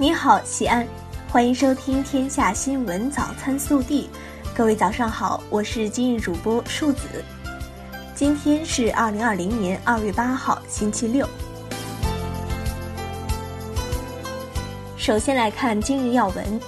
你好，西安，欢迎收听《天下新闻早餐速递》。各位早上好，我是今日主播树子。今天是二零二零年二月八号，星期六。首先来看今日要闻。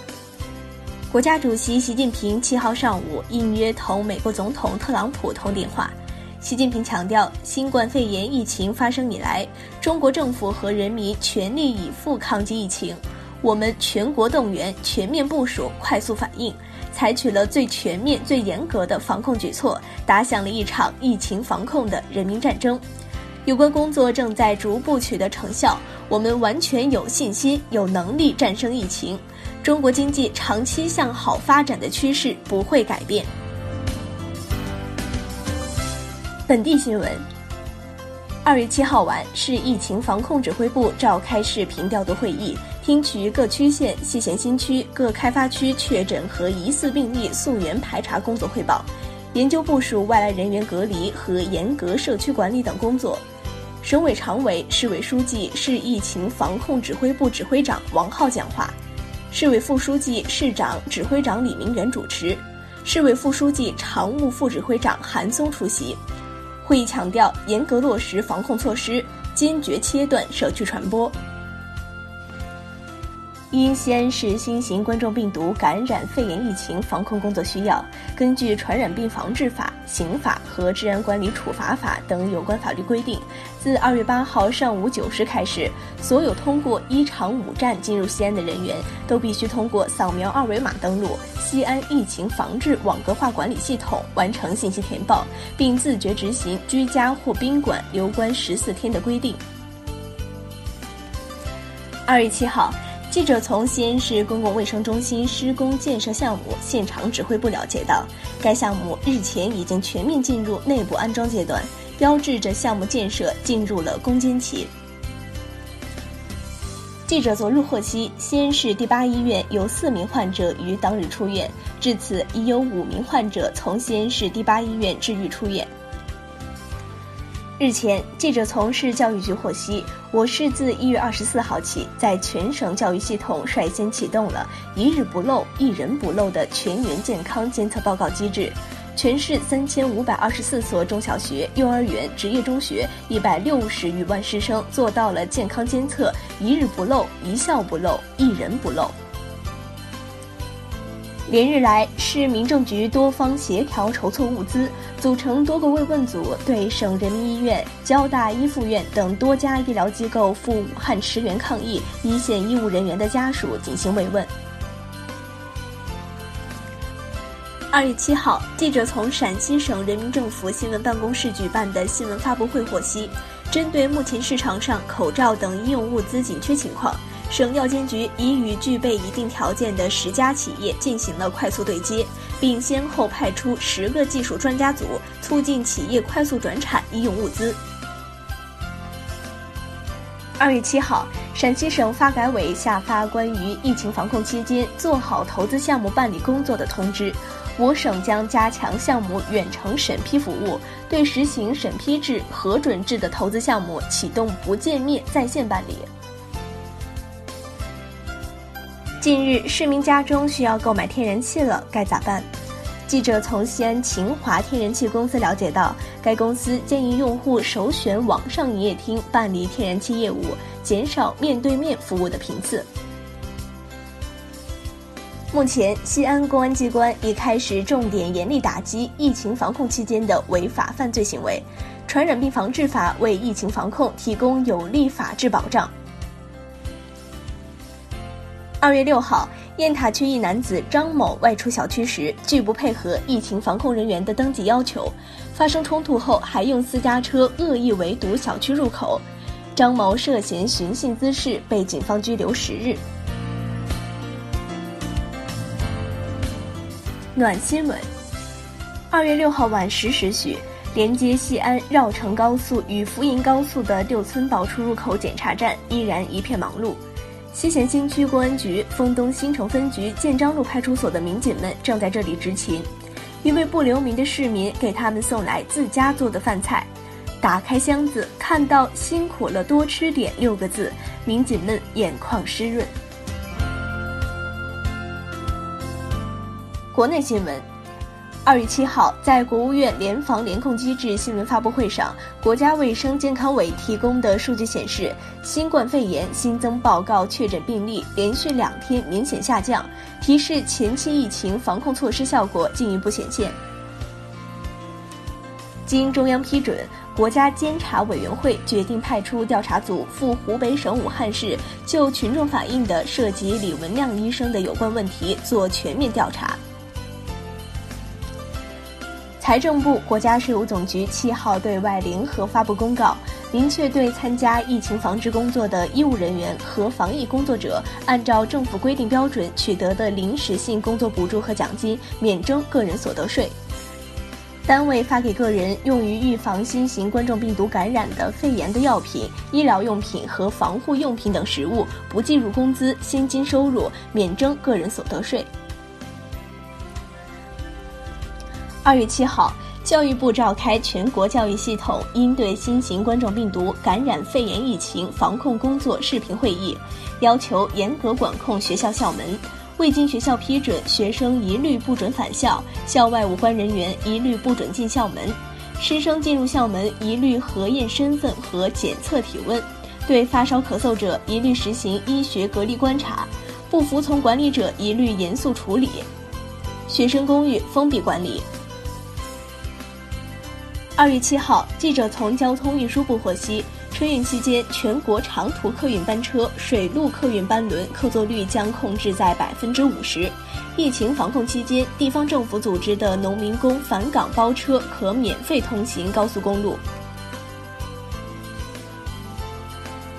国家主席习近平七号上午应约同美国总统特朗普通电话。习近平强调，新冠肺炎疫情发生以来，中国政府和人民全力以赴抗击疫情。我们全国动员、全面部署、快速反应，采取了最全面、最严格的防控举措，打响了一场疫情防控的人民战争。有关工作正在逐步取得成效，我们完全有信心、有能力战胜疫情。中国经济长期向好发展的趋势不会改变。本地新闻：二月七号晚，市疫情防控指挥部召开视频调度会议，听取各区县、西咸新区各开发区确诊和疑似病例溯源排查工作汇报，研究部署外来人员隔离和严格社区管理等工作。省委常委、市委书记、市疫情防控指挥部指挥长王浩讲话。市委副书记、市长、指挥长李明远主持，市委副书记、常务副指挥长韩松出席。会议强调，严格落实防控措施，坚决切断社区传播。因西安市新型冠状病毒感染肺炎疫情防控工作需要，根据《传染病防治法》、刑法和治安管理处罚法等有关法律规定，自二月八号上午九时开始，所有通过一场五站进入西安的人员，都必须通过扫描二维码登录西安疫情防治网格化管理系统，完成信息填报，并自觉执行居家或宾馆留观十四天的规定。二月七号。记者从西安市公共卫生中心施工建设项目现场指挥部了解到，该项目日前已经全面进入内部安装阶段，标志着项目建设进入了攻坚期。记者昨日获悉，西安市第八医院有四名患者于当日出院，至此已有五名患者从西安市第八医院治愈出院。日前，记者从市教育局获悉，我市自一月二十四号起，在全省教育系统率先启动了一日不漏、一人不漏的全员健康监测报告机制。全市三千五百二十四所中小学、幼儿园、职业中学一百六十余万师生做到了健康监测一日不漏、一校不漏、一人不漏。连日来，市民政局多方协调筹措物资，组成多个慰问组，对省人民医院、交大一附院等多家医疗机构赴武汉驰援抗疫一线医务人员的家属进行慰问。二月七号，记者从陕西省人民政府新闻办公室举办的新闻发布会获悉，针对目前市场上口罩等医用物资紧缺情况。省药监局已与具备一定条件的十家企业进行了快速对接，并先后派出十个技术专家组，促进企业快速转产医用物资。二月七号，陕西省发改委下发关于疫情防控期间做好投资项目办理工作的通知，我省将加强项目远程审批服务，对实行审批制、核准制的投资项目启动不见面在线办理。近日，市民家中需要购买天然气了，该咋办？记者从西安秦华天然气公司了解到，该公司建议用户首选网上营业厅办理天然气业务，减少面对面服务的频次。目前，西安公安机关已开始重点严厉打击疫情防控期间的违法犯罪行为，《传染病防治法》为疫情防控提供有力法治保障。二月六号，雁塔区一男子张某外出小区时拒不配合疫情防控人员的登记要求，发生冲突后还用私家车恶意围堵小区入口。张某涉嫌寻衅滋事，被警方拘留十日。暖新闻：二月六号晚十时许，连接西安绕城高速与福银高速的六村堡出入口检查站依然一片忙碌。西咸新区公安局沣东新城分局建章路派出所的民警们正在这里执勤一位不留名的市民给他们送来自家做的饭菜。打开箱子看到辛苦了多吃点六个字民警们眼眶湿润。国内新闻。二月七号，在国务院联防联控机制新闻发布会上，国家卫生健康委提供的数据显示，新冠肺炎新增报告确诊病例连续两天明显下降，提示前期疫情防控措施效果进一步显现。经中央批准，国家监察委员会决定派出调查组赴湖北省武汉市，就群众反映的涉及李文亮医生的有关问题做全面调查。财政部、国家税务总局七号对外联合发布公告，明确对参加疫情防治工作的医务人员和防疫工作者，按照政府规定标准取得的临时性工作补助和奖金免征个人所得税。单位发给个人用于预防新型冠状病毒感染的肺炎的药品、医疗用品和防护用品等实物，不计入工资、薪金收入，免征个人所得税。二月七号，教育部召开全国教育系统应对新型冠状病毒感染肺炎疫情防控工作视频会议，要求严格管控学校校门，未经学校批准，学生一律不准返校；校外无关人员一律不准进校门；师生进入校门一律核验身份和检测体温；对发烧咳嗽者一律实行医学隔离观察；不服从管理者一律严肃处理；学生公寓封闭管理。二月七号，记者从交通运输部获悉，春运期间全国长途客运班车、水陆客运班轮客座率将控制在百分之五十。疫情防控期间，地方政府组织的农民工返岗包车可免费通行高速公路。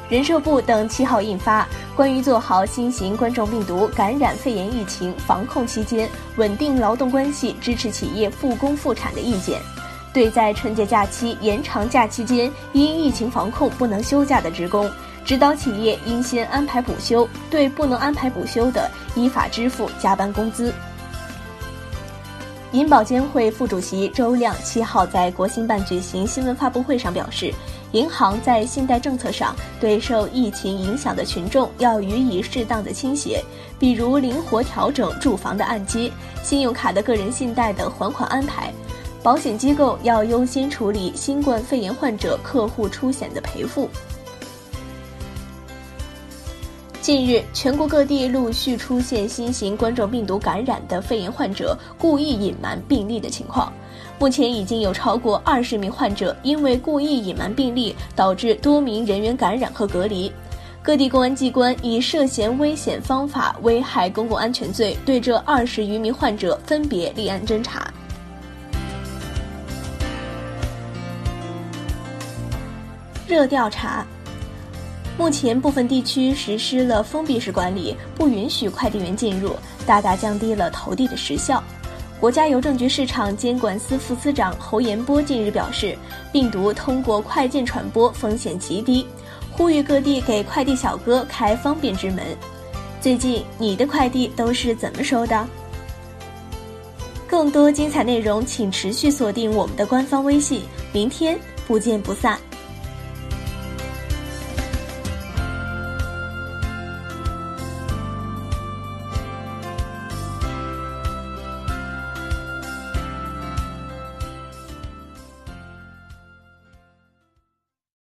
人社部等七号印发《关于做好新型冠状病毒感染肺炎疫情防控期间稳定劳动关系、支持企业复工复产的意见》。对在春节假期延长假期间因疫情防控不能休假的职工，指导企业应先安排补休；对不能安排补休的，依法支付加班工资。银保监会副主席周亮七号在国新办举行新闻发布会上表示，银行在信贷政策上对受疫情影响的群众要予以适当的倾斜，比如灵活调整住房的按揭、信用卡的个人信贷的还款安排。保险机构要优先处理新冠肺炎患者客户出险的赔付。近日，全国各地陆续出现新型冠状病毒感染的肺炎患者故意隐瞒病例的情况，目前已经有超过二十名患者因为故意隐瞒病例，导致多名人员感染和隔离。各地公安机关以涉嫌危险方法危害公共安全罪，对这二十余名患者分别立案侦查。热调查。目前部分地区实施了封闭式管理，不允许快递员进入，大大降低了投递的时效。国家邮政局市场监管司副司长侯延波近日表示，病毒通过快件传播风险极低，呼吁各地给快递小哥开方便之门。最近你的快递都是怎么收的？更多精彩内容，请持续锁定我们的官方微信。明天不见不散。